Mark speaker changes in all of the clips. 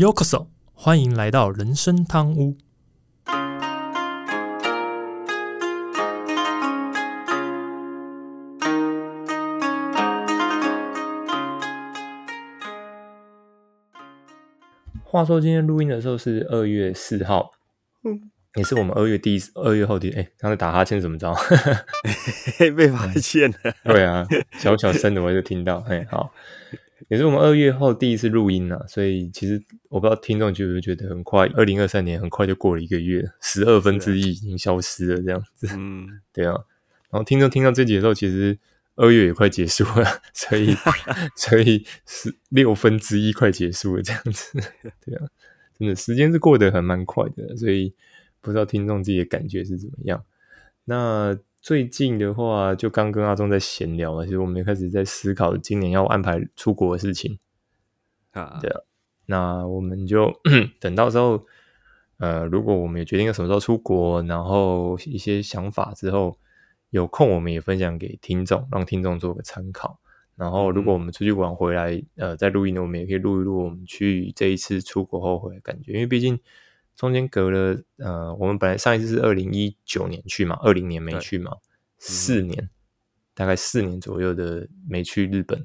Speaker 1: Yokoso，欢迎来到人生汤屋。话说今天录音的时候是二月四号，嗯，也是我们二月第一二月后第哎，刚才打哈欠怎么着？
Speaker 2: 被发现了。
Speaker 1: 对啊，小小声的我就听到，哎，好。也是我们二月后第一次录音啊，所以其实我不知道听众觉不觉得很快，二零二三年很快就过了一个月，十二分之一已经消失了这样子。嗯，对啊。然后听众听到这集的时候，其实二月也快结束了，所以 所以是六分之一快结束了这样子。对啊，真的时间是过得很蛮快的，所以不知道听众自己的感觉是怎么样。那。最近的话，就刚跟阿忠在闲聊嘛，其实我们也开始在思考今年要安排出国的事情啊。对啊，那我们就 等到时候，呃，如果我们也决定要什么时候出国，然后一些想法之后，有空我们也分享给听众，让听众做个参考。然后，如果我们出去玩回来，呃，在录音呢，我们也可以录一录我们去这一次出国后回来感觉，因为毕竟。中间隔了，呃，我们本来上一次是二零一九年去嘛，二零年没去嘛，四年，大概四年左右的没去日本，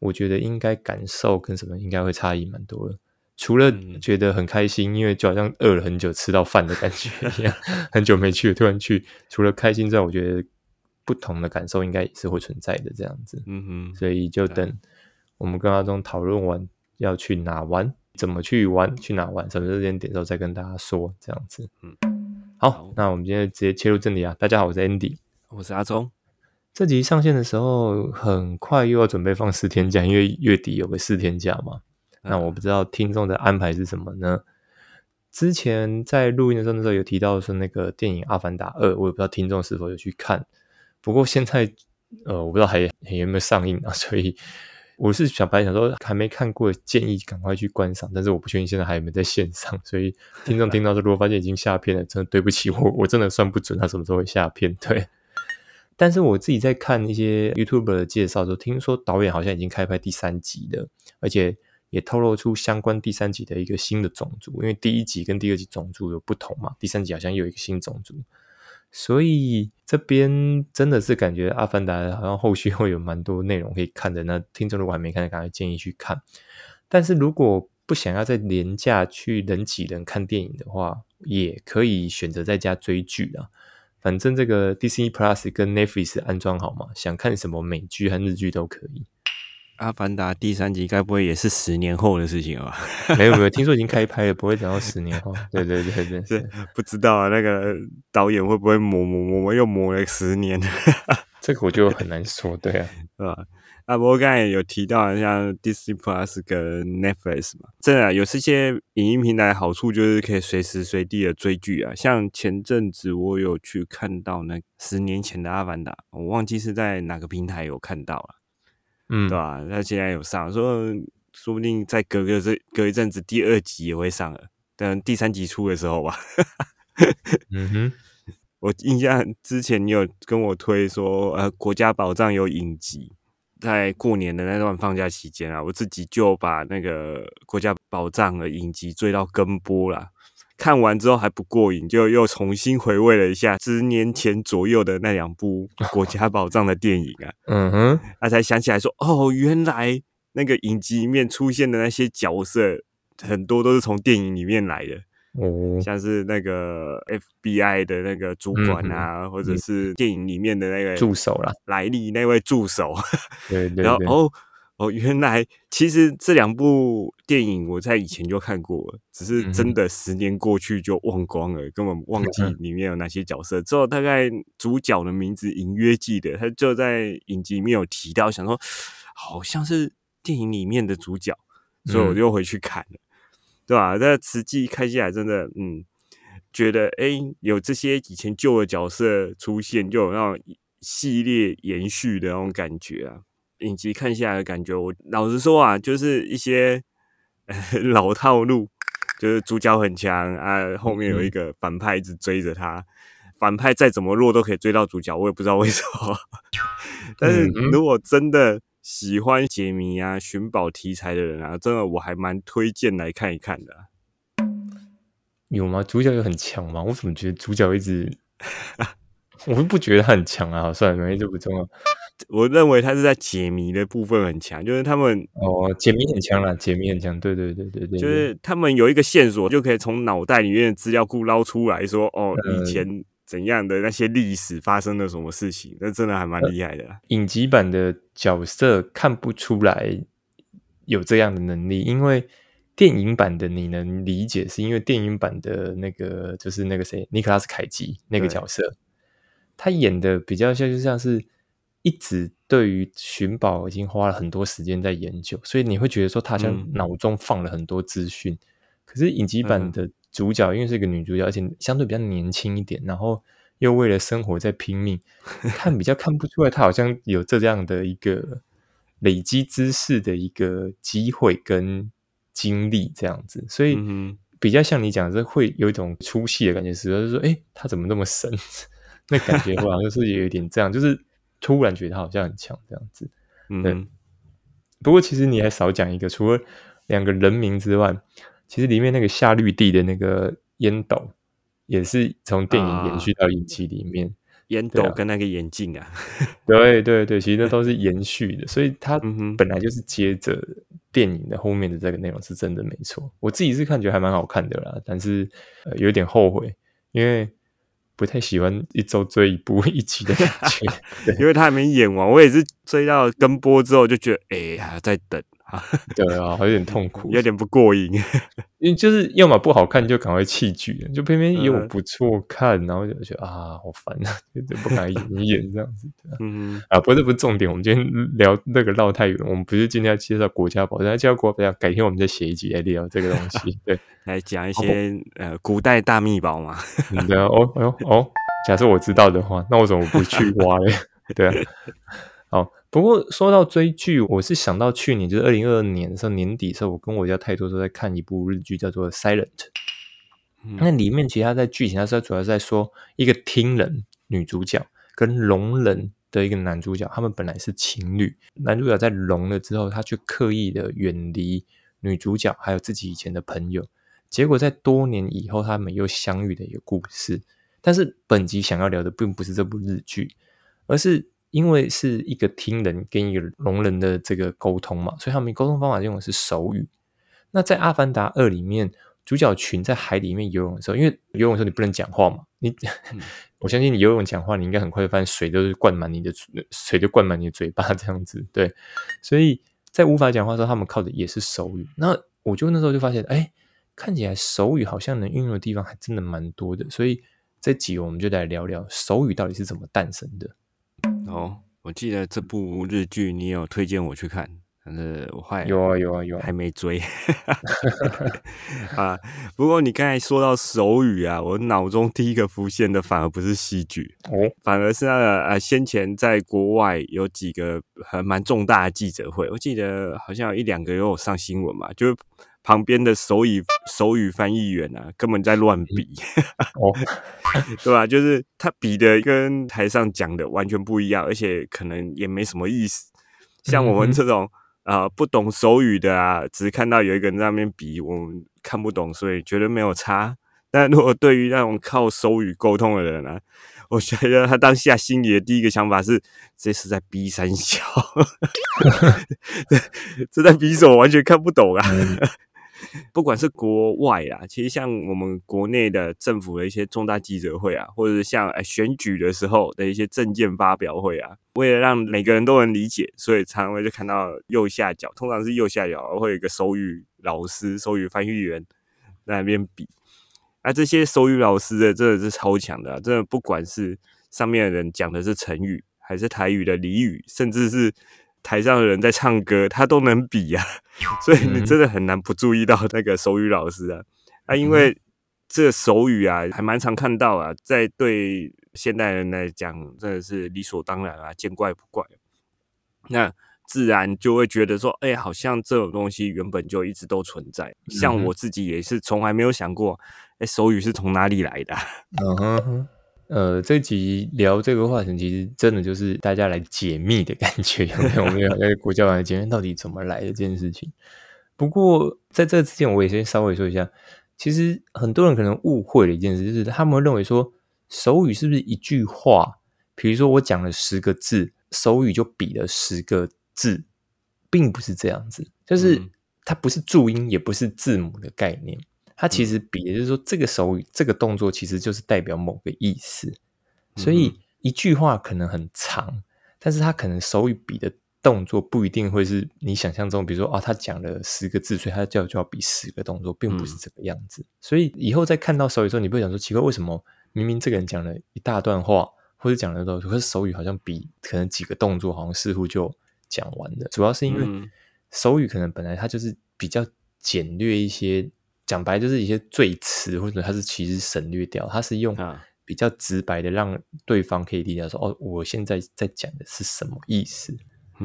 Speaker 1: 我觉得应该感受跟什么应该会差异蛮多的。除了觉得很开心，因为就好像饿了很久吃到饭的感觉一样，很久没去，突然去，除了开心之外，我觉得不同的感受应该也是会存在的这样子。嗯哼，所以就等我们跟阿忠讨论完要去哪玩。怎么去玩？去哪玩？什么时间点之后再跟大家说，这样子。嗯，好，那我们今天直接切入正题啊！大家好，我是 Andy，
Speaker 2: 我是阿忠。
Speaker 1: 这集上线的时候，很快又要准备放四天假，因为月底有个四天假嘛。那我不知道听众的安排是什么呢？之前在录音的时候，那时候有提到说那个电影《阿凡达二》，我也不知道听众是否有去看。不过现在，呃，我不知道还还有没有上映啊，所以。我是想白想说还没看过，建议赶快去观赏，但是我不确定现在还有没有在线上，所以听众听到这如果发现已经下片了，真的对不起我，我真的算不准他什么时候会下片。对，但是我自己在看一些 YouTube 的介绍时候，听说导演好像已经开拍第三集了，而且也透露出相关第三集的一个新的种族，因为第一集跟第二集种族有不同嘛，第三集好像又有一个新种族。所以这边真的是感觉《阿凡达》好像后续会有蛮多内容可以看的。那听众如果还没看，赶快建议去看。但是如果不想要在廉价去人挤人看电影的话，也可以选择在家追剧啊。反正这个 Disney Plus 跟 Netflix 安装好嘛，想看什么美剧和日剧都可以。
Speaker 2: 阿凡达第三集该不会也是十年后的事情了吧？
Speaker 1: 没有没有，听说已经开拍了，不会等到十年后。对对对对，
Speaker 2: 是不知道啊，那个导演会不会磨磨磨磨又磨了十年？
Speaker 1: 这个我就很难说，对啊？
Speaker 2: 啊，不过刚才有提到像 Disney Plus 跟 Netflix 嘛，真的有这些影音平台好处就是可以随时随地的追剧啊。像前阵子我有去看到那十年前的阿凡达，我忘记是在哪个平台有看到了。嗯，对吧？他现在有上，说说不定再隔个这隔一阵子，第二集也会上了。等第三集出的时候吧。嗯哼，我印象之前你有跟我推说，呃，国家宝藏有影集，在过年的那段放假期间啊，我自己就把那个国家宝藏的影集追到跟播了。看完之后还不过瘾，就又重新回味了一下十年前左右的那两部 《国家宝藏》的电影啊，嗯哼，他才想起来说，哦，原来那个影集里面出现的那些角色，很多都是从电影里面来的，哦，像是那个 FBI 的那个主管啊，或者是电影里面的那个
Speaker 1: 助手啦，
Speaker 2: 莱利那位助手，
Speaker 1: 对 对，然后
Speaker 2: 哦。哦，原来其实这两部电影我在以前就看过，只是真的十年过去就忘光了，根本忘记 里面有哪些角色。之后大概主角的名字隐约记得，他就在影集里面有提到，想说好像是电影里面的主角，所以我就回去看了，对吧？但实际看下来真的，嗯，觉得哎，有这些以前旧的角色出现，就有那种系列延续的那种感觉啊。影集看下来的感觉，我老实说啊，就是一些 老套路，就是主角很强啊，后面有一个反派一直追着他，反派再怎么弱都可以追到主角，我也不知道为什么。但是如果真的喜欢解谜啊、寻宝题材的人啊，真的我还蛮推荐来看一看的。
Speaker 1: 有吗？主角有很强吗？我怎么觉得主角一直，我不觉得他很强啊。算了，没这不重要。
Speaker 2: 我认为他是在解谜的部分很强，就是他们
Speaker 1: 哦，解谜很强啦，解谜很强。对对对对对，
Speaker 2: 就是他们有一个线索，就可以从脑袋里面的资料库捞出来说，哦，以前怎样的那些历史发生了什么事情，那真的还蛮厉害的。
Speaker 1: 影集版的角色看不出来有这样的能力，因为。电影版的你能理解，是因为电影版的那个就是那个谁，尼克拉斯凯奇那个角色，他演的比较像就像是一直对于寻宝已经花了很多时间在研究，所以你会觉得说他像脑中放了很多资讯。可是影集版的主角因为是一个女主角，而且相对比较年轻一点，然后又为了生活在拼命，看比较看不出来他好像有这样的一个累积知识的一个机会跟。经历这样子，所以比较像你讲，是会有一种出戏的感觉，是就是说，哎，他怎么那么神？那感觉好像就是有一点这样，就是突然觉得他好像很强这样子。嗯，不过其实你还少讲一个，除了两个人名之外，其实里面那个夏绿蒂的那个烟斗，也是从电影延续到影集里面。
Speaker 2: 烟斗跟那个眼镜啊，
Speaker 1: 对对对，其实那都是延续的，所以它本来就是接着电影的后面的这个内容，是真的没错。我自己是看觉得还蛮好看的啦，但是有点后悔，因为不太喜欢一周追一部一集的感觉，
Speaker 2: 因为他还没演完，我也是追到跟播之后就觉得，哎呀，在等。
Speaker 1: 对啊，有点痛苦，
Speaker 2: 有点不过瘾。
Speaker 1: 因为就是要么不好看，就赶快弃剧，就偏偏有不错看，然后就觉得啊，好烦啊，就不敢演一演这样子。嗯啊，不是不是重点，我们今天聊那个绕太远，我们不是今天要介绍国家宝，要介绍国家改天我们再写一集来聊这个东西。对，
Speaker 2: 来讲一些呃古代大秘宝嘛。
Speaker 1: 对啊，哦哦哦，假设我知道的话，那我怎么不去挖嘞？对啊，好。不过说到追剧，我是想到去年就是二零二二年的时候年底的时候，我跟我家太多都在看一部日剧，叫做《Silent》。那里面其实他在剧情，他是主要在说一个听人女主角跟聋人的一个男主角，他们本来是情侣，男主角在聋了之后，他却刻意的远离女主角，还有自己以前的朋友，结果在多年以后，他们又相遇的一个故事。但是本集想要聊的并不是这部日剧，而是。因为是一个听人跟一个聋人的这个沟通嘛，所以他们沟通方法用的是手语。那在《阿凡达二》里面，主角群在海里面游泳的时候，因为游泳的时候你不能讲话嘛，你 我相信你游泳讲话，你应该很快就发现水都是灌满你的水，就灌满你的嘴巴这样子。对，所以在无法讲话的时候，他们靠的也是手语。那我就那时候就发现，哎，看起来手语好像能运用的地方还真的蛮多的。所以这集我们就来聊聊手语到底是怎么诞生的。
Speaker 2: 哦，我记得这部日剧你有推荐我去看，但是我还
Speaker 1: 有啊有啊有，
Speaker 2: 还没追 啊。不过你刚才说到手语啊，我脑中第一个浮现的反而不是戏剧哦，反而是那个呃，先前在国外有几个还蛮重大的记者会，我记得好像有一两个有上新闻嘛，就。旁边的手语手语翻译员啊，根本在乱比，哦，对吧？就是他比的跟台上讲的完全不一样，而且可能也没什么意思。像我们这种啊不懂手语的啊，只是看到有一个人在那边比，我们看不懂，所以觉得没有差。但如果对于那种靠手语沟通的人呢，我觉得他当下心里的第一个想法是：这是在逼三小，这在逼什么？完全看不懂啊！不管是国外啊，其实像我们国内的政府的一些重大记者会啊，或者是像选举的时候的一些政见发表会啊，为了让每个人都能理解，所以常常会就看到右下角，通常是右下角会有一个手语老师、手语翻译员在那边比。那这些手语老师的真的是超强的，真的不管是上面的人讲的是成语，还是台语的俚语，甚至是。台上的人在唱歌，他都能比呀，所以你真的很难不注意到那个手语老师啊啊！因为这手语啊，还蛮常看到啊，在对现代人来讲，真的是理所当然啊，见怪不怪。那自然就会觉得说，哎，好像这种东西原本就一直都存在。像我自己也是从来没有想过，哎，手语是从哪里来的？嗯哼。
Speaker 1: 呃，这集聊这个话题，其实真的就是大家来解密的感觉，有没有？我们要在国教来解密到底怎么来的这件事情。不过在这之前，我也先稍微说一下，其实很多人可能误会了一件事，就是他们认为说手语是不是一句话？比如说我讲了十个字，手语就比了十个字，并不是这样子，就是它不是注音，也不是字母的概念。它其实比，的就是说，这个手语这个动作其实就是代表某个意思，所以一句话可能很长，但是它可能手语比的动作不一定会是你想象中，比如说啊，他讲了十个字，所以他叫就要比十个动作，并不是这个样子。所以以后在看到手语的时候，你不会想说奇怪，为什么明明这个人讲了一大段话，或者讲了多，可是手语好像比可能几个动作好像似乎就讲完了。主要是因为手语可能本来它就是比较简略一些。讲白就是一些赘词，或者它是其实省略掉，它是用比较直白的让对方可以理解说哦，我现在在讲的是什么意思？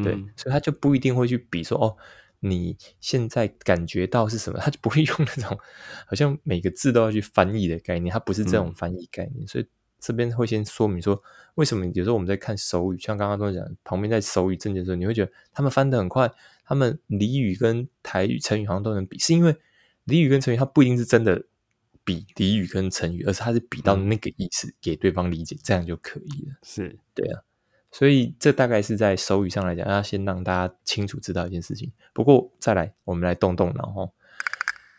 Speaker 1: 对，所以他就不一定会去比说哦，你现在感觉到是什么？他就不会用那种好像每个字都要去翻译的概念，他不是这种翻译概念。所以这边会先说明说，为什么有时候我们在看手语，像刚刚都讲旁边在手语正解的时候，你会觉得他们翻的很快，他们俚语跟台语、成语好像都能比，是因为。俚语跟成语，它不一定是真的比俚语跟成语，而是它是比到那个意思给对方理解，这样就可以了。
Speaker 2: 是
Speaker 1: 对啊，所以这大概是在手语上来讲，要先让大家清楚知道一件事情。不过再来，我们来动动脑哈，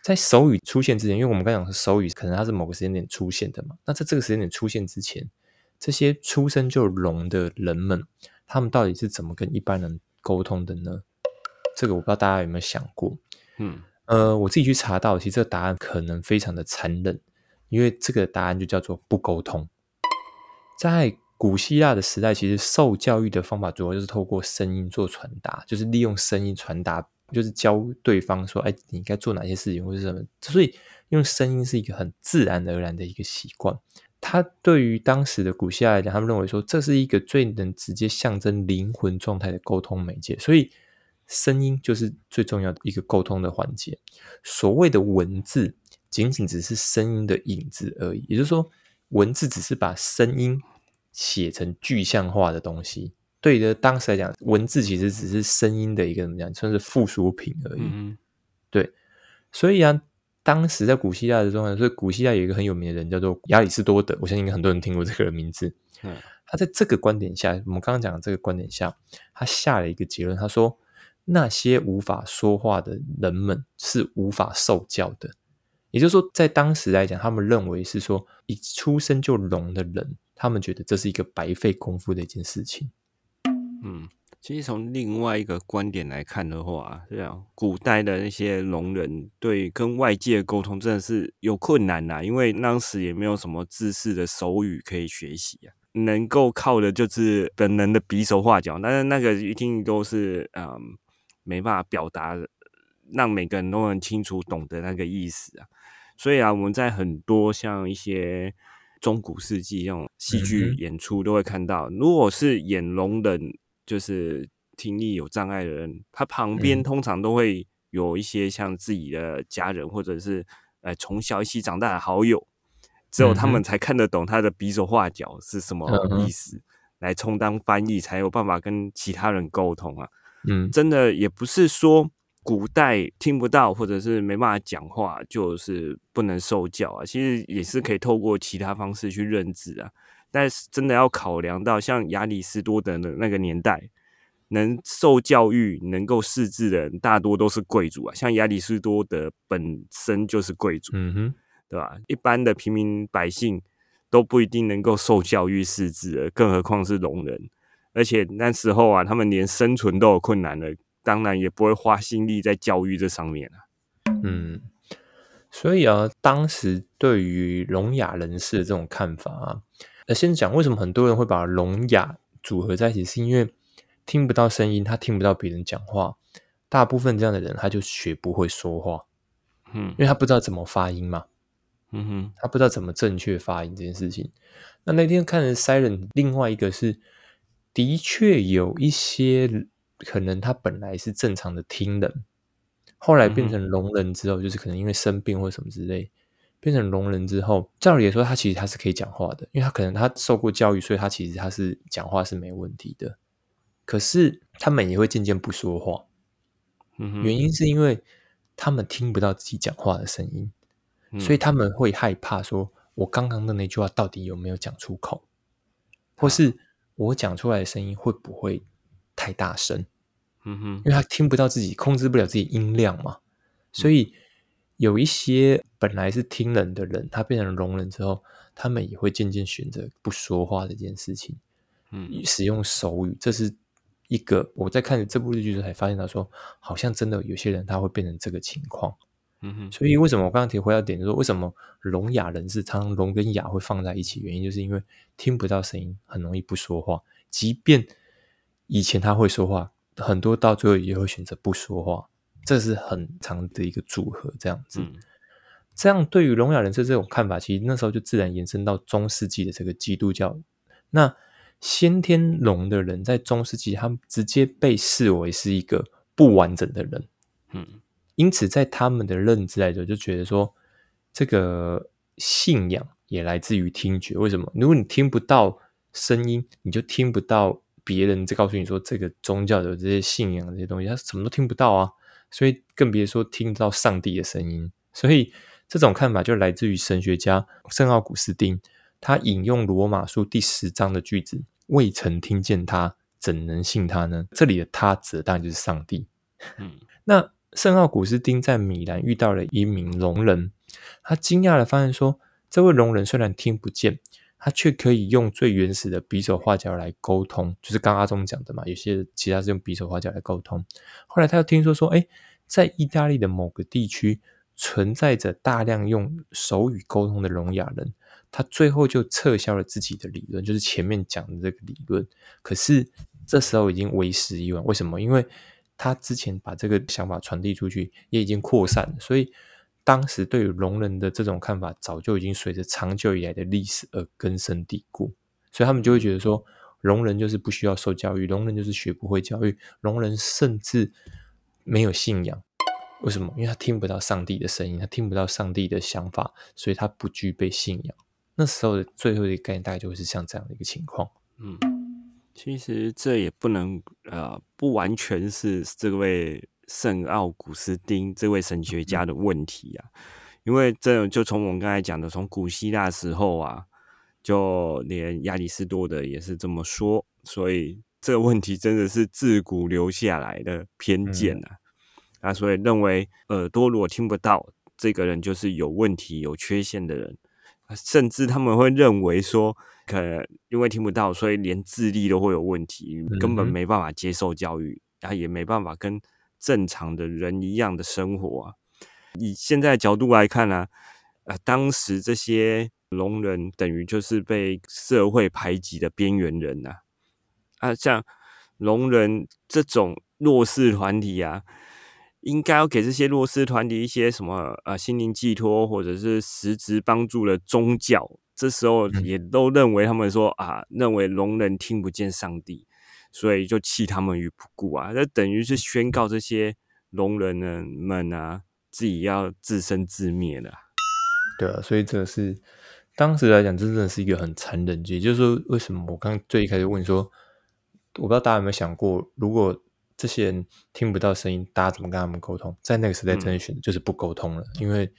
Speaker 1: 在手语出现之前，因为我们刚讲手语可能它是某个时间点出现的嘛，那在这个时间点出现之前，这些出生就聋的人们，他们到底是怎么跟一般人沟通的呢？这个我不知道大家有没有想过，嗯。呃，我自己去查到，其实这个答案可能非常的残忍，因为这个答案就叫做不沟通。在古希腊的时代，其实受教育的方法主要就是透过声音做传达，就是利用声音传达，就是教对方说，哎，你应该做哪些事情或者什么。所以用声音是一个很自然而然的一个习惯。他对于当时的古希腊来讲，他们认为说这是一个最能直接象征灵魂状态的沟通媒介，所以。声音就是最重要的一个沟通的环节。所谓的文字，仅仅只是声音的影子而已。也就是说，文字只是把声音写成具象化的东西。对的，当时来讲，文字其实只是声音的一个怎么讲，算是附属品而已。对，所以啊，当时在古希腊的状态，所以古希腊有一个很有名的人叫做亚里士多德，我相信很多人听过这个名字。嗯，他在这个观点下，我们刚刚讲的这个观点下，他下了一个结论，他说。那些无法说话的人们是无法受教的，也就是说，在当时来讲，他们认为是说，一出生就聋的人，他们觉得这是一个白费功夫的一件事情。
Speaker 2: 嗯，其实从另外一个观点来看的话，这样古代的那些聋人对跟外界沟通真的是有困难呐，因为当时也没有什么知识的手语可以学习啊。能够靠的就是本能的比手画脚，但是那个一定都是嗯。没办法表达，让每个人都能清楚懂得那个意思啊。所以啊，我们在很多像一些中古世纪这种戏剧演出都会看到，如果是演聋人，就是听力有障碍的人，他旁边通常都会有一些像自己的家人，或者是呃从小一起长大的好友，只有他们才看得懂他的比手画脚是什么意思，来充当翻译，才有办法跟其他人沟通啊。嗯，真的也不是说古代听不到或者是没办法讲话就是不能受教啊，其实也是可以透过其他方式去认知啊。但是真的要考量到像亚里士多德的那个年代，能受教育、能够识字的人大多都是贵族啊。像亚里士多德本身就是贵族，嗯哼，对吧？一般的平民百姓都不一定能够受教育识字的，更何况是聋人。而且那时候啊，他们连生存都有困难了，当然也不会花心力在教育这上面啊。
Speaker 1: 嗯，所以啊，当时对于聋哑人士的这种看法啊，呃，先讲为什么很多人会把聋哑组合在一起，是因为听不到声音，他听不到别人讲话，大部分这样的人他就学不会说话，嗯，因为他不知道怎么发音嘛，嗯哼，他不知道怎么正确发音这件事情。那那天看了 Silent，另外一个是。的确有一些可能，他本来是正常的听人，后来变成聋人之后，就是可能因为生病或什么之类，变成聋人之后，照理来说，他其实他是可以讲话的，因为他可能他受过教育，所以他其实他是讲话是没问题的。可是他们也会渐渐不说话，原因是因为他们听不到自己讲话的声音，所以他们会害怕说：“我刚刚的那句话到底有没有讲出口，或是我讲出来的声音会不会太大声？”嗯哼，因为他听不到自己，控制不了自己音量嘛，所以有一些本来是听人的人，他变成聋人之后，他们也会渐渐选择不说话这件事情，嗯，使用手语，这是。一个我在看这部日剧时才发现，他说好像真的有些人他会变成这个情况，嗯哼。所以为什么我刚刚提回到点，就说为什么聋哑人士常常聋跟哑会放在一起？原因就是因为听不到声音，很容易不说话。即便以前他会说话，很多到最后也会选择不说话，这是很长的一个组合。这样子，这样对于聋哑人士这种看法，其实那时候就自然延伸到中世纪的这个基督教。那先天聋的人在中世纪，他们直接被视为是一个不完整的人，嗯，因此在他们的认知来说，就觉得说这个信仰也来自于听觉。为什么？如果你听不到声音，你就听不到别人在告诉你说这个宗教的这些信仰这些东西，他什么都听不到啊，所以更别说听到上帝的声音。所以这种看法就来自于神学家圣奥古斯丁。他引用罗马书第十章的句子：“未曾听见他，怎能信他呢？”这里的他指的当然就是上帝。嗯，那圣奥古斯丁在米兰遇到了一名聋人，他惊讶的发现说，这位聋人虽然听不见，他却可以用最原始的比手画脚来沟通，就是刚阿忠讲的嘛。有些其他是用比手画脚来沟通。后来他又听说说，哎，在意大利的某个地区存在着大量用手语沟通的聋哑人。他最后就撤销了自己的理论，就是前面讲的这个理论。可是这时候已经为时已晚。为什么？因为他之前把这个想法传递出去，也已经扩散了。所以当时对于聋人的这种看法，早就已经随着长久以来的历史而根深蒂固。所以他们就会觉得说，聋人就是不需要受教育，聋人就是学不会教育，聋人甚至没有信仰。为什么？因为他听不到上帝的声音，他听不到上帝的想法，所以他不具备信仰。那时候的最后一个概念，大概就会是像这样的一个情况。
Speaker 2: 嗯，其实这也不能呃，不完全是这位圣奥古斯丁这位神学家的问题啊。因为这就从我们刚才讲的，从古希腊时候啊，就连亚里士多德也是这么说。所以这个问题真的是自古留下来的偏见啊。啊，所以认为耳朵如果听不到，这个人就是有问题、有缺陷的人。甚至他们会认为说，可能因为听不到，所以连智力都会有问题，根本没办法接受教育，然后也没办法跟正常的人一样的生活啊。以现在角度来看呢，呃，当时这些聋人等于就是被社会排挤的边缘人呐。啊，像聋人这种弱势团体啊。应该要给这些弱势团体一些什么呃心灵寄托，或者是实质帮助的宗教。这时候也都认为他们说啊，认为聋人听不见上帝，所以就弃他们于不顾啊。这等于是宣告这些聋人们啊，自己要自生自灭的。
Speaker 1: 对啊，所以这是当时来讲，真的是一个很残忍。也就是说，为什么我刚最一开始问说，我不知道大家有没有想过，如果。这些人听不到声音，大家怎么跟他们沟通？在那个时代，真的选择就是不沟通了，因为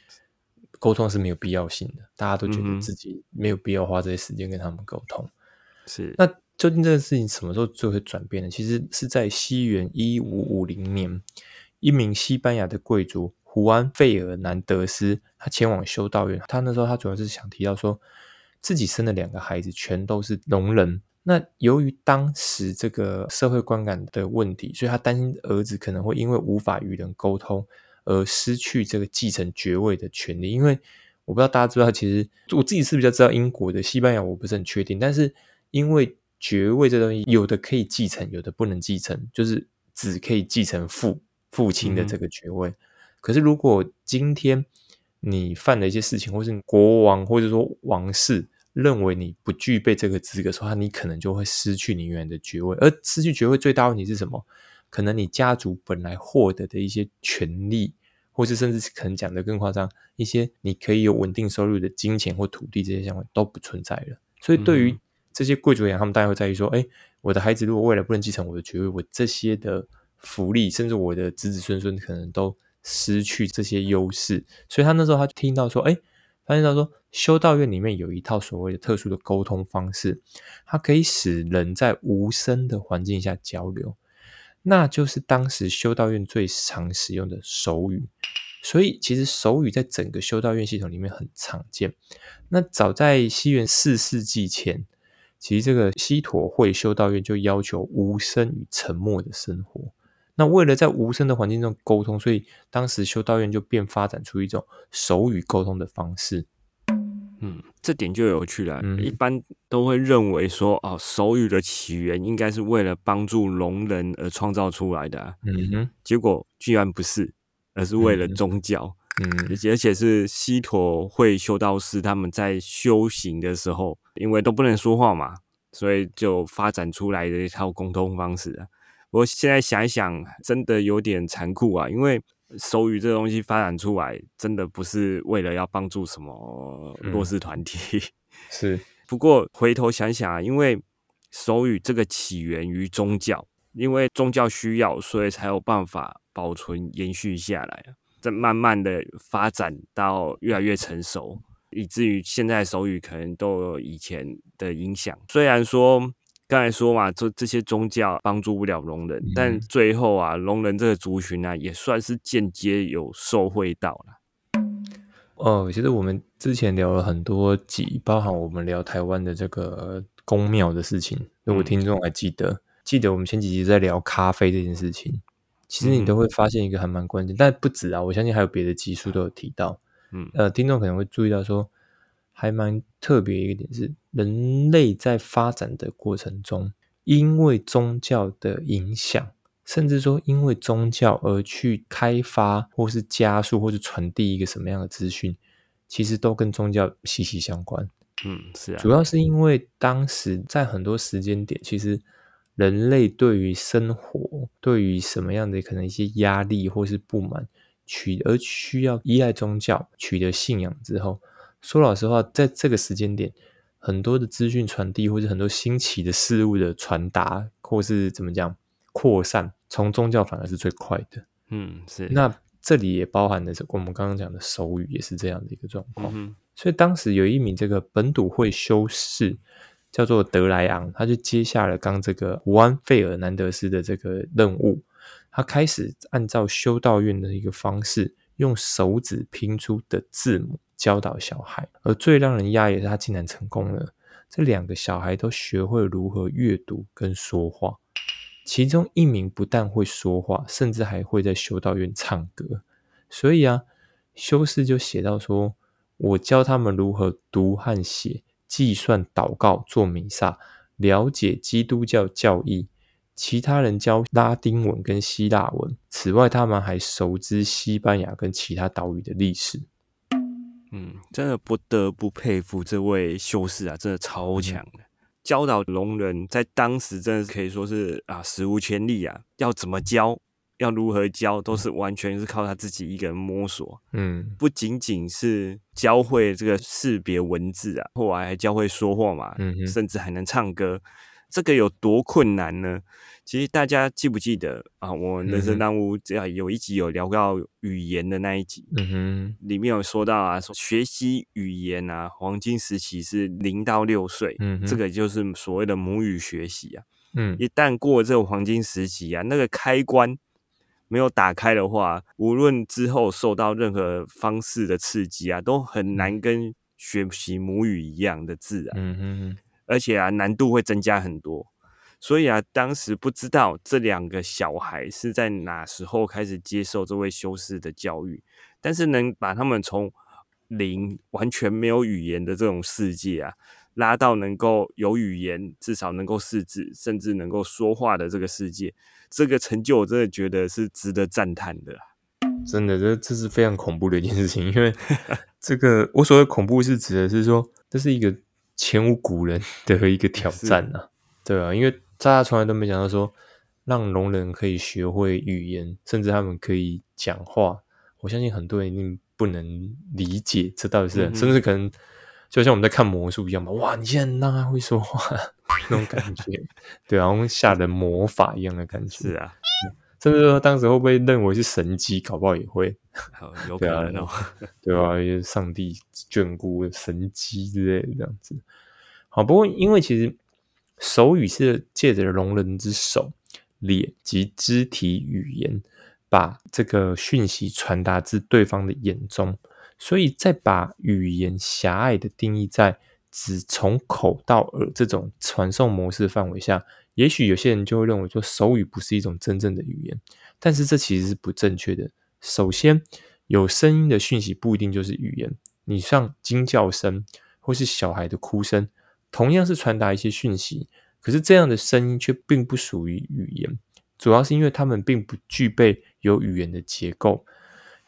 Speaker 1: 沟通是没有必要性的。大家都觉得自己没有必要花这些时间跟他们沟通。
Speaker 2: 是
Speaker 1: 那究竟这个事情什么时候就会转变呢？其实是在西元一五五零年，一名西班牙的贵族胡安·费尔南德斯，他前往修道院。他那时候他主要是想提到说，自己生的两个孩子全都是聋人。那由于当时这个社会观感的问题，所以他担心儿子可能会因为无法与人沟通而失去这个继承爵位的权利。因为我不知道大家知道，其实我自己是比较知道英国的，西班牙我不是很确定。但是因为爵位这东西，有的可以继承，有的不能继承，就是只可以继承父父亲的这个爵位。可是如果今天你犯了一些事情，或是国王，或者说王室。认为你不具备这个资格的话，你可能就会失去你原来的爵位。而失去爵位最大问题是什么？可能你家族本来获得的一些权利，或或是甚至可能讲的更夸张，一些你可以有稳定收入的金钱或土地这些相关都不存在了。所以对于这些贵族而言，他们大概会在意说：，哎，我的孩子如果未来不能继承我的爵位，我这些的福利，甚至我的子子孙孙可能都失去这些优势。所以他那时候他听到说：，哎，发现到说修道院里面有一套所谓的特殊的沟通方式，它可以使人在无声的环境下交流，那就是当时修道院最常使用的手语。所以其实手语在整个修道院系统里面很常见。那早在西元四世纪前。其实这个西陀会修道院就要求无声与沉默的生活。那为了在无声的环境中沟通，所以当时修道院就便发展出一种手语沟通的方式。
Speaker 2: 嗯，这点就有趣了。一般都会认为说，哦，手语的起源应该是为了帮助聋人而创造出来的。嗯哼，结果居然不是，而是为了宗教。嗯，而且是西陀会修道士他们在修行的时候，因为都不能说话嘛，所以就发展出来的一套沟通方式啊。我现在想一想，真的有点残酷啊，因为手语这东西发展出来，真的不是为了要帮助什么弱势团体。
Speaker 1: 是，
Speaker 2: 不过回头想想啊，因为手语这个起源于宗教，因为宗教需要，所以才有办法保存延续下来再。慢慢的发展到越来越成熟，以至于现在手语可能都有以前的影响。虽然说刚才说嘛，这这些宗教帮助不了聋人，但最后啊，聋人这个族群呢，也算是间接有受惠到了。
Speaker 1: 哦，其实我们之前聊了很多集，包含我们聊台湾的这个宫庙的事情。如果听众还记得，记得我们前几集在聊咖啡这件事情。其实你都会发现一个还蛮关键，但不止啊，我相信还有别的技术都有提到。嗯，呃，听众可能会注意到说，还蛮特别一个点是，人类在发展的过程中，因为宗教的影响，甚至说因为宗教而去开发或是加速或是传递一个什么样的资讯，其实都跟宗教息息相关。
Speaker 2: 嗯，是啊，
Speaker 1: 主要是因为当时在很多时间点，其实。人类对于生活，对于什么样的可能一些压力或是不满，取而需要依赖宗教，取得信仰之后，说老实话，在这个时间点，很多的资讯传递，或者很多新奇的事物的传达，或是怎么讲扩散，从宗教反而是最快的。
Speaker 2: 嗯，是。
Speaker 1: 那这里也包含的是我们刚刚讲的手语，也是这样的一个状况。所以当时有一名这个本笃会修士。叫做德莱昂，他就接下了刚这个胡安·费尔南德斯的这个任务，他开始按照修道院的一个方式，用手指拼出的字母教导小孩。而最让人讶异的是，他竟然成功了，这两个小孩都学会如何阅读跟说话。其中一名不但会说话，甚至还会在修道院唱歌。所以啊，修士就写到说：“我教他们如何读和写。”计算、祷告、做弥撒，了解基督教教义。其他人教拉丁文跟希腊文，此外，他们还熟知西班牙跟其他岛屿的历史。
Speaker 2: 嗯，真的不得不佩服这位修士啊，真的超强的。教导聋人，在当时真的是可以说是啊，史无前例啊。要怎么教？要如何教，都是完全是靠他自己一个人摸索。嗯，不仅仅是教会这个识别文字啊，后来还教会说话嘛，嗯，甚至还能唱歌。这个有多困难呢？其实大家记不记得啊？我人生当中只要有一集有聊到语言的那一集，嗯哼，里面有说到啊，说学习语言啊，黄金时期是零到六岁，嗯，这个就是所谓的母语学习啊，嗯，一旦过这个黄金时期啊，那个开关。没有打开的话，无论之后受到任何方式的刺激啊，都很难跟学习母语一样的自然。嗯哼，而且啊，难度会增加很多。所以啊，当时不知道这两个小孩是在哪时候开始接受这位修士的教育，但是能把他们从零完全没有语言的这种世界啊，拉到能够有语言，至少能够识字，甚至能够说话的这个世界。这个成就，我真的觉得是值得赞叹的。
Speaker 1: 真的，这这是非常恐怖的一件事情，因为这个我所谓恐怖是指的是说，这是一个前无古人的一个挑战啊，对啊，因为大家从来都没想到说，让聋人可以学会语言，甚至他们可以讲话，我相信很多人一定不能理解这到底是，
Speaker 2: 嗯
Speaker 1: 甚至可能就像我们在看魔术一样嘛，哇，你现在让他会说话那种感觉，对啊，好像下的魔法一样的感觉。
Speaker 2: 是啊，
Speaker 1: 甚至说当时会不会认为是神机，搞不好也会，
Speaker 2: 好有可
Speaker 1: 对啊
Speaker 2: 能哦。
Speaker 1: 对吧、因为上帝眷顾神机之类的这样子。好，不过因为其实手语是借着聋人之手、脸及肢体语言，把这个讯息传达至对方的眼中，所以再把语言狭隘的定义在只从口到耳这种传送模式范围下，也许有些人就会认为说手语不是一种真正的语言，但是这其实是不正确的。首先，有声音的讯息不一定就是语言，你像惊叫声或是小孩的哭声，同样是传达一些讯息，可是这样的声音却并不属于语言，主要是因为它们并不具备有语言的结构。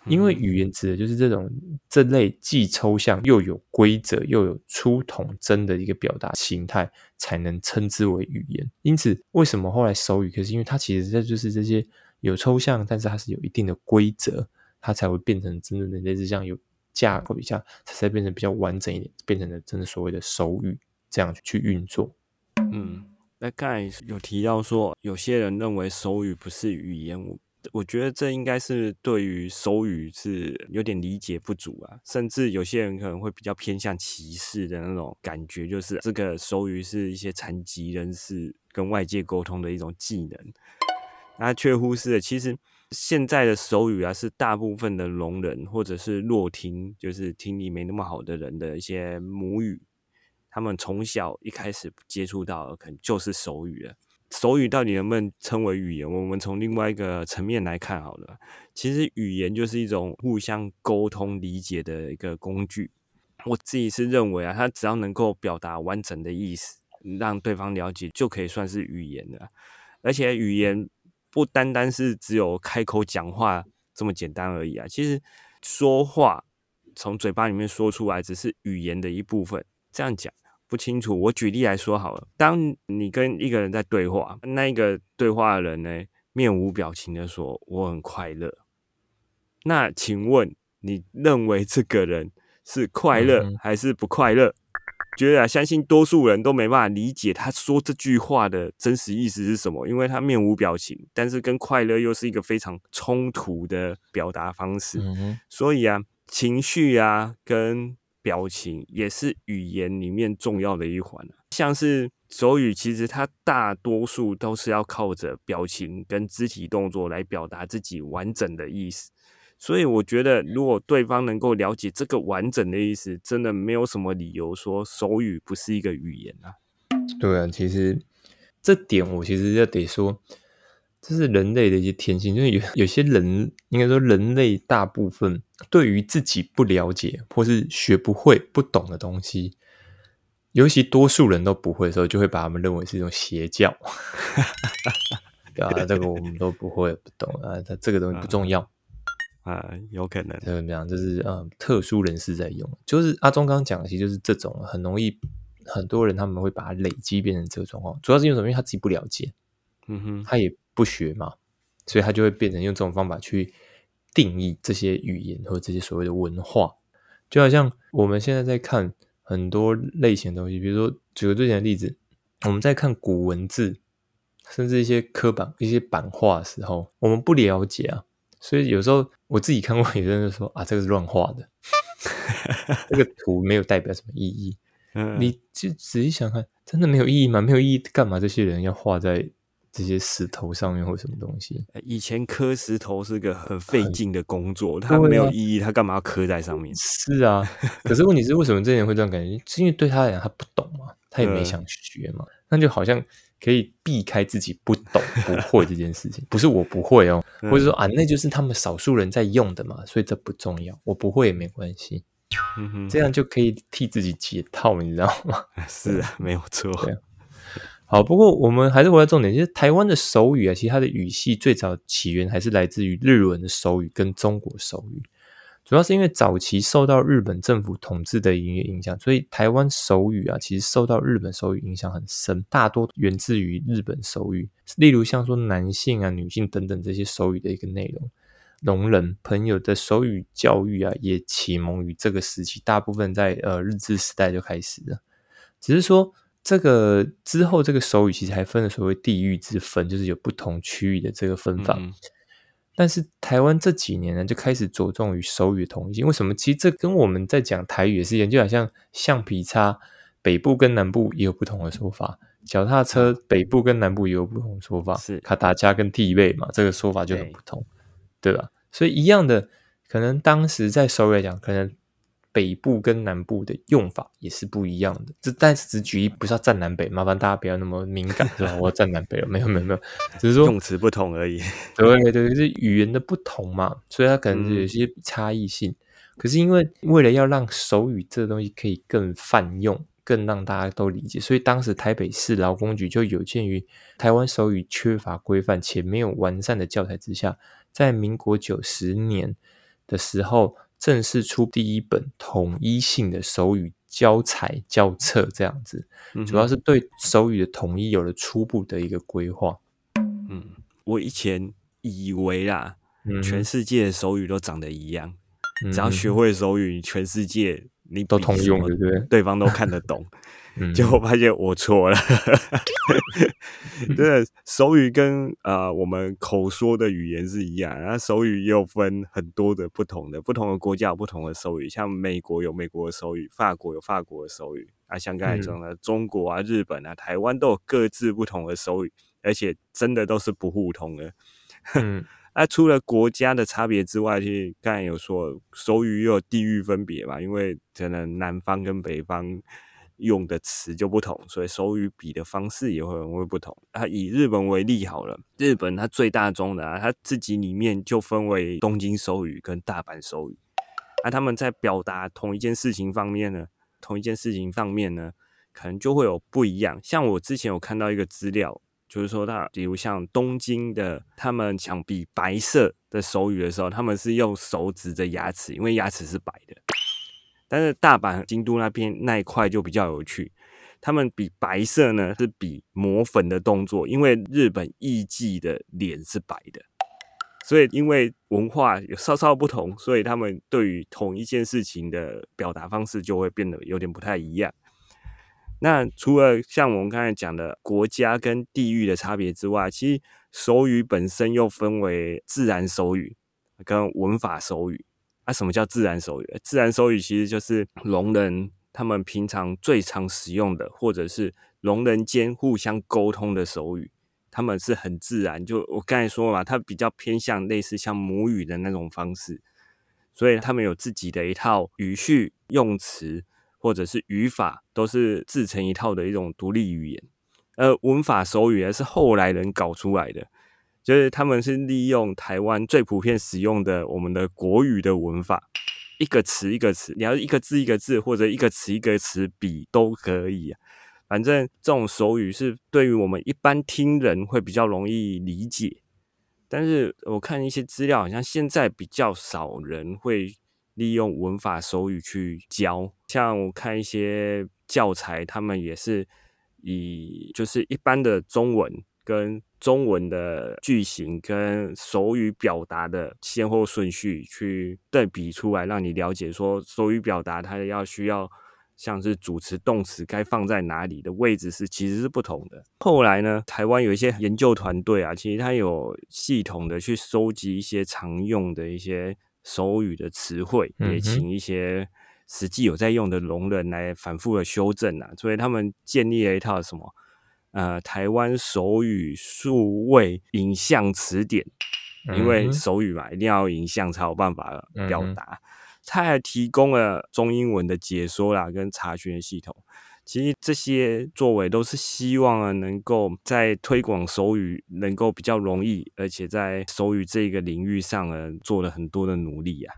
Speaker 1: 因为语言指的就是这种这类既抽象又有规则又有出统真的一个表达形态，才能称之为语言。因此，为什么后来手语？可是因为它其实这就是这些有抽象，但是它是有一定的规则，它才会变成真正的类似像有架构一下，它才变成比较完整一点，变成了真的所谓的手语这样去运作。
Speaker 2: 嗯，那刚才有提到说，有些人认为手语不是语言，我我觉得这应该是对于手语是有点理解不足啊，甚至有些人可能会比较偏向歧视的那种感觉，就是这个手语是一些残疾人士跟外界沟通的一种技能，那却忽视了其实。现在的手语啊，是大部分的聋人或者是弱听，就是听力没那么好的人的一些母语。他们从小一开始接触到的可能就是手语了。手语到底能不能称为语言？我们从另外一个层面来看好了。其实语言就是一种互相沟通理解的一个工具。我自己是认为啊，它只要能够表达完整的意思，让对方了解，就可以算是语言了。而且语言不单单是只有开口讲话这么简单而已啊。其实说话从嘴巴里面说出来，只是语言的一部分。这样讲。不清楚，我举例来说好了。当你跟一个人在对话，那一个对话的人呢，面无表情的说：“我很快乐。”那请问，你认为这个人是快乐还是不快乐？觉得啊，相信多数人都没办法理解他说这句话的真实意思是什么，因为他面无表情，但是跟快乐又是一个非常冲突的表达方式。
Speaker 1: 嗯
Speaker 2: 所以啊，情绪啊，跟表情也是语言里面重要的一环，像是手语，其实它大多数都是要靠着表情跟肢体动作来表达自己完整的意思。所以我觉得，如果对方能够了解这个完整的意思，真的没有什么理由说手语不是一个语言啊。
Speaker 1: 对啊，其实这点我其实要得说，这是人类的一些天性，就是有有些人应该说人类大部分对于自己不了解或是学不会、不懂的东西，尤其多数人都不会的时候，就会把他们认为是一种邪教。对啊，这个我们都不会、不懂啊，它这个东西不重要。
Speaker 2: 啊，有可能，
Speaker 1: 怎么样？就是嗯，特殊人士在用，就是阿忠刚刚讲的，其实就是这种很容易，很多人他们会把它累积变成这个状况，主要是因为什么？因为他自己不了解，
Speaker 2: 嗯哼，
Speaker 1: 他也不学嘛，所以他就会变成用这种方法去定义这些语言和这些所谓的文化，就好像我们现在在看很多类型的东西，比如说举个最简单的例子，我们在看古文字，甚至一些刻板、一些版画的时候，我们不了解啊。所以有时候我自己看过，有人就说啊，这个是乱画的，这个图没有代表什么意义。
Speaker 2: 嗯
Speaker 1: 你就仔细想看，真的没有意义吗？没有意义，干嘛这些人要画在这些石头上面或什么东西？
Speaker 2: 以前磕石头是个很费劲的工作，
Speaker 1: 对
Speaker 2: 它没有
Speaker 1: 啊
Speaker 2: 意义，它干嘛要磕在上面？
Speaker 1: 是啊，可是问题是，为什么这些人会这样感觉？是因为对他来讲，他不懂嘛，他也没
Speaker 2: 嗯
Speaker 1: 想学嘛，那就好像可以避开自己不懂、不会这件事情。不是我不会哦，
Speaker 2: 嗯
Speaker 1: 或者说啊，那就是他们少数人在用的嘛，所以这不重要，我不会也没关系，
Speaker 2: 嗯哼，
Speaker 1: 这样就可以替自己解套，你知道吗？
Speaker 2: 是啊，没有错。
Speaker 1: 对啊好，不过我们还是回到重点，就是台湾的手语啊，其实它的语系最早起源还是来自于日文的手语跟中国手语，主要是因为早期受到日本政府统治的音乐影响，所以台湾手语啊，其实受到日本手语影响很深，大多源自于日本手语，例如像说男性啊、女性等等这些手语的一个内容。聋人朋友的手语教育啊，也启蒙于这个时期，大部分在呃日治时代就开始了。只是说这个之后，这个手语其实还分了所谓地域之分，就是有不同区域的这个分法。但是台湾这几年呢，就开始着重于手语统一性。为什么？其实这跟我们在讲台语也是一样，就好像橡皮擦，北部跟南部也有不同的说法；脚踏车北部跟南部也有不同的说法。
Speaker 2: 是
Speaker 1: 卡达加跟地位嘛，这个说法就很不同，对吧？所以一样的，可能当时在手语来讲，可能北部跟南部的用法也是不一样的。这但是只举一，不是要站南北，麻烦大家不要那么敏感，是吧？我要站南北了，没有没有没有，只是说
Speaker 2: 用词不同而已。
Speaker 1: 对 对，是语言的不同嘛，所以它可能有些差异性。可是因为为了要让手语这个东西可以更泛用，更让大家都理解，所以当时台北市劳工局就有鉴于台湾手语缺乏规范且没有完善的教材之下。在民国九十年的时候，正式出第一本统一性的手语教材教册，这样子，主要是对手语的统一有了初步的一个规划。
Speaker 2: 嗯，我以前以为啦，全世界的手语都长得一样，只要学会手语，全世界你
Speaker 1: 都通用，对不对？
Speaker 2: 对方都看得懂。结果发现我错了，真的手语跟呃我们口说的语言是一样，然后手语又分很多的不同的，不同的国家有不同的手语，像美国有美国的手语，法国有法国的手语，啊，像刚才讲的中国啊、日本啊、台湾都有各自不同的手语，而且真的都是不互通的。嗯，那 除了国家的差别之外，其实刚才有说手语又有地域分别嘛，因为可能南方跟北方。用的词就不同，所以手语比的方式也会会不同。啊，以日本为例好了，日本它最大宗的啊，它自己里面就分为东京手语跟大阪手语。那他们在表达同一件事情方面呢，同一件事情方面呢，可能就会有不一样。像我之前有看到一个资料，就是说，它比如像东京的，他们想比白色的手语的时候，他们是用手指着牙齿，因为牙齿是白的。但是大阪、京都那边那一块就比较有趣，他们比白色呢是比抹粉的动作，因为日本艺伎的脸是白的，所以因为文化有稍稍不同，所以他们对于同一件事情的表达方式就会变得有点不太一样。那除了像我们刚才讲的国家跟地域的差别之外，其实手语本身又分为自然手语跟文法手语。啊，什么叫自然手语？自然手语其实就是聋人他们平常最常使用的，或者是聋人间互相沟通的手语。他们是很自然，就我刚才说嘛，它比较偏向类似像母语的那种方式，所以他们有自己的一套语序、用词或者是语法，都是自成一套的一种独立语言。而文法手语是后来人搞出来的。就是他们是利用台湾最普遍使用的我们的国语的文法，一个词一个词，你要一个字一个字，或者一个词一个词比都可以啊。反正这种手语是对于我们一般听人会比较容易理解。但是我看一些资料，好像现在比较少人会利用文法手语去教。像我看一些教材，他们也是以就是一般的中文。跟中文的句型跟手语表达的先后顺序去对比出来，让你了解说手语表达它要需要像是主词动词该放在哪里的位置是其实是不同的。后来呢，台湾有一些研究团队啊，其实他有系统的去收集一些常用的一些手语的词汇，也请一些实际有在用的聋人来反复的修正啊，所以他们建立了一套什么？呃，台湾手语数位影像词典，因为手语嘛，一定要影像才有办法表达。它还提供了中英文的解说啦，跟查询的系统。其实这些作为都是希望啊，能够在推广手语能够比较容易，而且在手语这个领域上呢，做了很多的努力啊。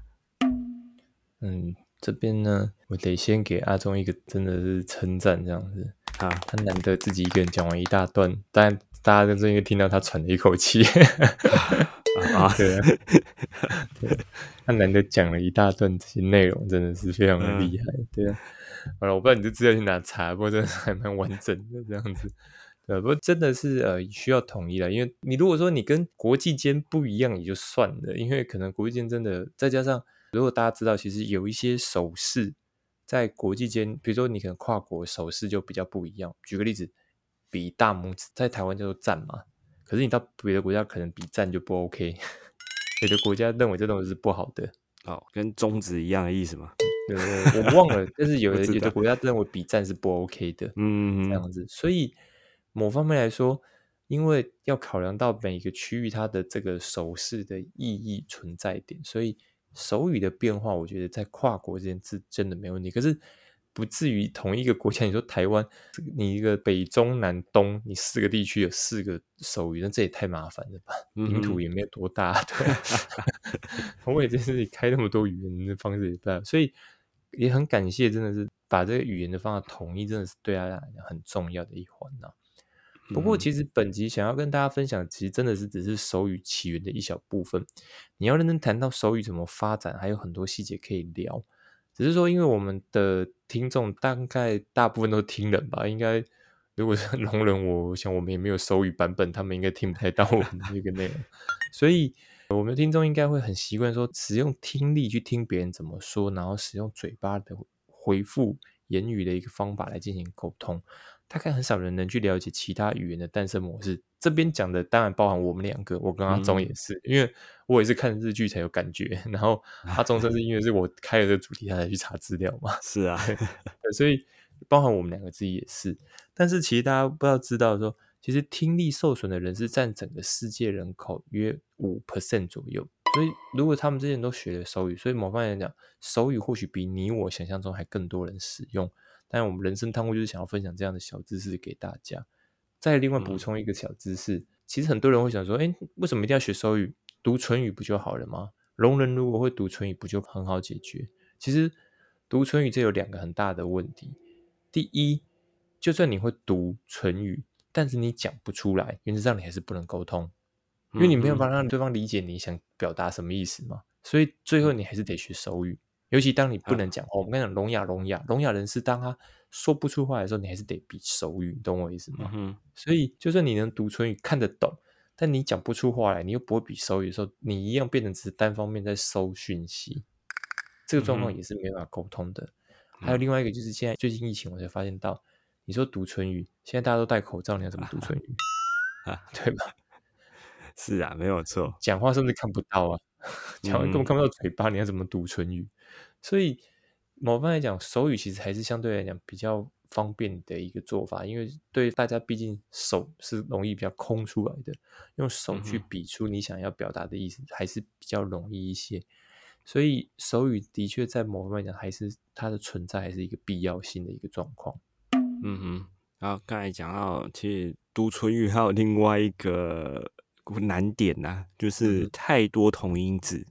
Speaker 1: 嗯，这边呢，我得先给阿忠一个真的是称赞，这样子。啊，他难得自己一个人讲完一大段，但大家在这应该听到他喘了一口气。啊，对啊，他难得讲了一大段这些内容，真的是非常的厉害。对啊，好了，我不知道你这资料去哪查，不过真的还蛮完整的这样子。呃，不过真的是呃需要统一了，因为你如果说你跟国际间不一样也就算了，因为可能国际间真的再加上，如果大家知道，其实有一些手势在国际间，比如说你可能跨国手势就比较不一样。举个例子，比大拇指在台湾叫做赞嘛，可是你到别的国家可能比赞就不 OK，有的国家认为这东西是不好的。
Speaker 2: 哦，跟中指一样的意思吗？
Speaker 1: 对对，我忘了，但是有的有的国家认为比赞是不 OK 的，嗯，这样子。所以某方面来说，因为要考量到每一个区域它的这个手势的意义存在点，所以手语的变化，我觉得在跨国之间是真的没问题。可是。不至于同一个国家，你说台湾，你一个北中南东，你四个地区有四个手语，那这也太麻烦了吧？领土也没有多大，对。我也真是开那么多语言的方式也不所以也很感谢，真的是把这个语言的方法统一，真的是对他来讲很重要的一环呐。不过，其实本集想要跟大家分享，其实真的是只是手语起源的一小部分。你要认真谈到手语怎么发展，还有很多细节可以聊。只是说，因为我们的听众大概大部分都是听人吧，应该如果是 聋人，我想我们也没有手语版本，他们应该听不太到我们这个内容，所以我们的听众应该会很习惯说，使用听力去听别人怎么说，然后使用嘴巴的回复言语的一个方法来进行沟通。大概很少人能去了解其他语言的诞生模式。这边讲的当然包含我们两个，我跟阿忠也是，因为我也是看日剧才有感觉。然后阿忠甚至因为是我开了这个主题，他才去查资料嘛。
Speaker 2: 是啊，
Speaker 1: 所以包含我们两个自己也是。但是其实大家不要知道说，其实听力受损的人是占整个世界人口约五 percent 左右。所以如果他们之前都学了手语，所以某方面来讲，手语或许比你我想象中还更多人使用。但我们人生汤屋就是想要分享这样的小知识给大家。再另外补充一个小知识，其实很多人会想说：“哎，为什么一定要学手语？读唇语不就好了吗？聋人如果会读唇语，不就很好解决？”其实读唇语这有两个很大的问题。第一，就算你会读唇语，但是你讲不出来，原则上你还是不能沟通，因为你没有办法让对方理解你想表达什么意思嘛。所以最后你还是得学手语。尤其当你不能讲话，我们跟你讲聋哑聋哑聋哑人士，当他说不出话的时候，你还是得比手语，你懂我意思吗？嗯，所以就算你能读唇语看得懂，但你讲不出话来，你又不会比手语的时候，你一样变成只是单方面在收讯息，这个状况也是没办法沟通的。还有另外一个就是现在最近疫情，我才发现到，你说读唇语，现在大家都戴口罩，你要怎么读唇语啊？对吧？
Speaker 2: 是啊，没有错，
Speaker 1: 讲话甚至看不到啊，讲话根本看不到嘴巴，你要怎么读唇语？所以某方来讲，手语其实还是相对来讲比较方便的一个做法，因为对大家毕竟手是容易比较空出来的，用手去比出你想要表达的意思还是比较容易一些。所以手语的确在某方面讲，还是它的存在还是一个必要性的一个状况。
Speaker 2: 嗯哼，然后刚才讲到，其实读唇语还有另外一个难点呐，就是太多同音字、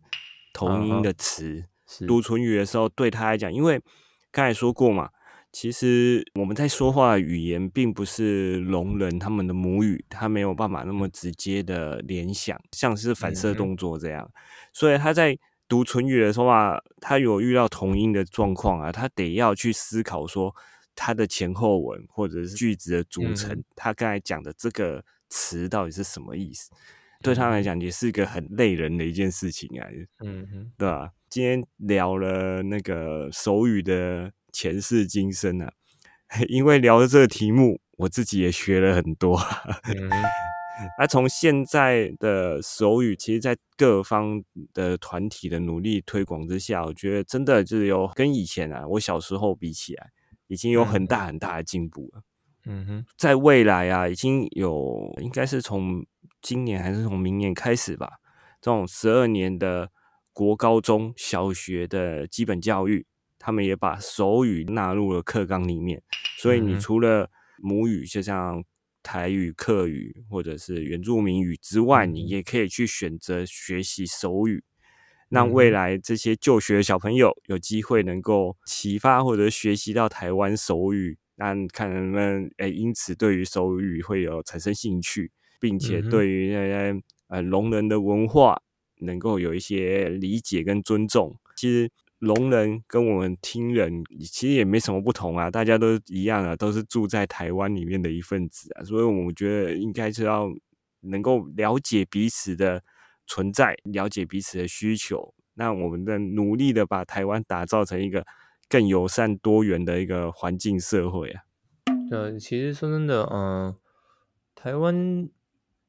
Speaker 2: 同音的词。读唇语的时候，对他来讲，因为刚才说过嘛，其实我们在说话的语言并不是聋人他们的母语，他没有办法那么直接的联想，像是反射动作这样，所以他在读唇语的时候啊，他有遇到同音的状况啊，他得要去思考说他的前后文或者是句子的组成，他刚才讲的这个词到底是什么意思，对他来讲也是一个很累人的一件事情啊，嗯哼，对吧？今天聊了那个手语的前世今生啊，因为聊了这个题目，我自己也学了很多。那从现在的手语，其实，在各方的团体的努力推广之下，我觉得真的就是有跟以前啊，我小时候比起来，已经有很大很大的进步了。嗯哼，在未来啊，已经有应该是从今年还是从明年开始吧，这种十二年的。国高中小学的基本教育，他们也把手语纳入了课纲里面。所以你除了母语，就像台语、客语或者是原住民语之外，你也可以去选择学习手语。让未来这些就学的小朋友有机会能够启发或者学习到台湾手语，那看能不能诶，因此对于手语会有产生兴趣，并且对于那些呃聋人的文化。能够有一些理解跟尊重，其实聋人跟我们听人其实也没什么不同啊，大家都一样啊，都是住在台湾里面的一份子啊，所以我觉得应该是要能够了解彼此的存在，了解彼此的需求，那我们的努力的把台湾打造成一个更友善多元的一个环境社会啊。
Speaker 1: 呃，其实说真的，嗯，台湾，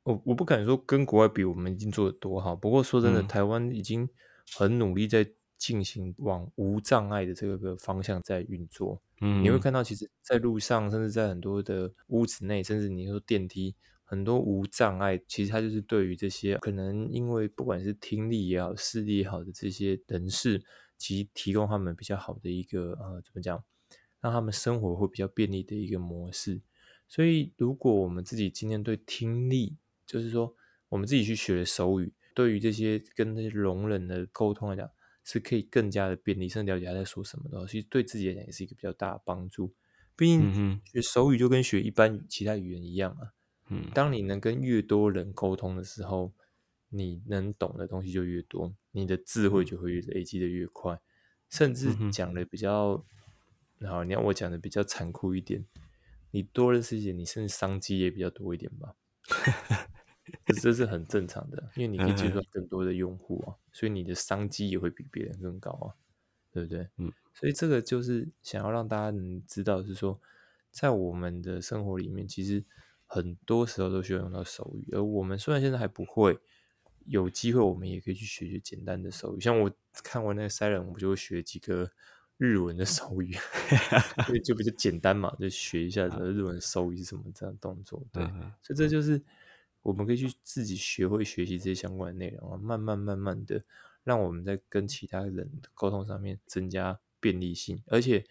Speaker 1: 我我不敢说跟国外比，我们已经做的多好，不过说真的，台湾已经很努力在。进行往无障碍的这个方向在运作，嗯，你会看到，其实，在路上，甚至在很多的屋子内，甚至你说电梯，很多无障碍，其实它就是对于这些可能因为不管是听力也好、视力也好的这些人士，其实提供他们比较好的一个呃，怎么讲，让他们生活会比较便利的一个模式。所以，如果我们自己今天对听力，就是说我们自己去学手语，对于这些跟那些聋人的沟通来讲，是可以更加的便利，甚至了解他在说什么的，其实对自己来讲也是一个比较大的帮助。毕竟学手语就跟学一般其他语言一样啊。嗯，当你能跟越多人沟通的时候，你能懂的东西就越多，你的智慧就会累积的越快。甚至讲的比较，好，你要我讲的比较残酷一点，你多认识一点，你甚至商机也比较多一点吧。这是很正常的，因为你可以接触到更多的用户啊，所以你的商机也会比别人更高啊，对不对？嗯，所以这个就是想要让大家能知道，是说在我们的生活里面，其实很多时候都需要用到手语，而我们虽然现在还不会，有机会我们也可以去学学简单的手语。像我看完那个 Siren，我就会学几个日文的手语，所以就比较简单嘛，就学一下日文手语是什么这样动作。对，所以这就是。我们可以去自己学会学习这些相关的内容啊，慢慢慢慢的，让我们在跟其他人的沟通上面增加便利性。而且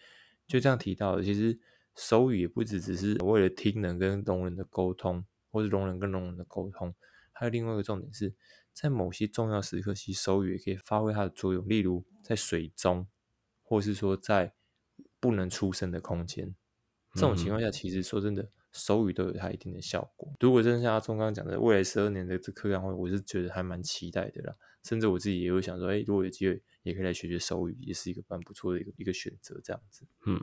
Speaker 1: 就这样提到，其实手语也不只只是为了听人跟聋人的沟通，或是聋人跟聋人的沟通，还有另外一个重点是在某些重要时刻，其实手语也可以发挥它的作用。例如在水中，或是说在不能出声的空间，这种情况下，其实说真的。手语都有它一定的效果。如果真的像阿忠刚刚讲的，未来十二年的这课堂会，我是觉得还蛮期待的啦。甚至我自己也会想说，哎，如果有机会，也可以来学学手语，也是一个蛮不错的一个一个选择。这样子，嗯，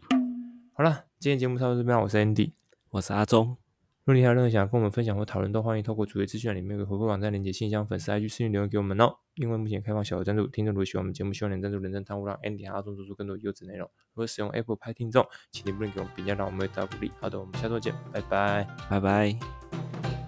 Speaker 1: 好了，今天节目差不多这边，我是 Andy，
Speaker 2: 我是阿忠。
Speaker 1: 如果你还有任何想要跟我们分享或讨论，都欢迎透过主页资讯里面有个回馈网站链接信箱、粉丝 IG 私信留言给我们哦。因为目前开放小额赞助，听众如果喜欢我们节目，希望能赞助人生贪污，让 Andy 和阿忠做出更多优质内容。如果使用 Apple 拍听众，请你不能给我们评价，让我们得到鼓励。好的，我们下周见，拜拜，
Speaker 2: 拜拜。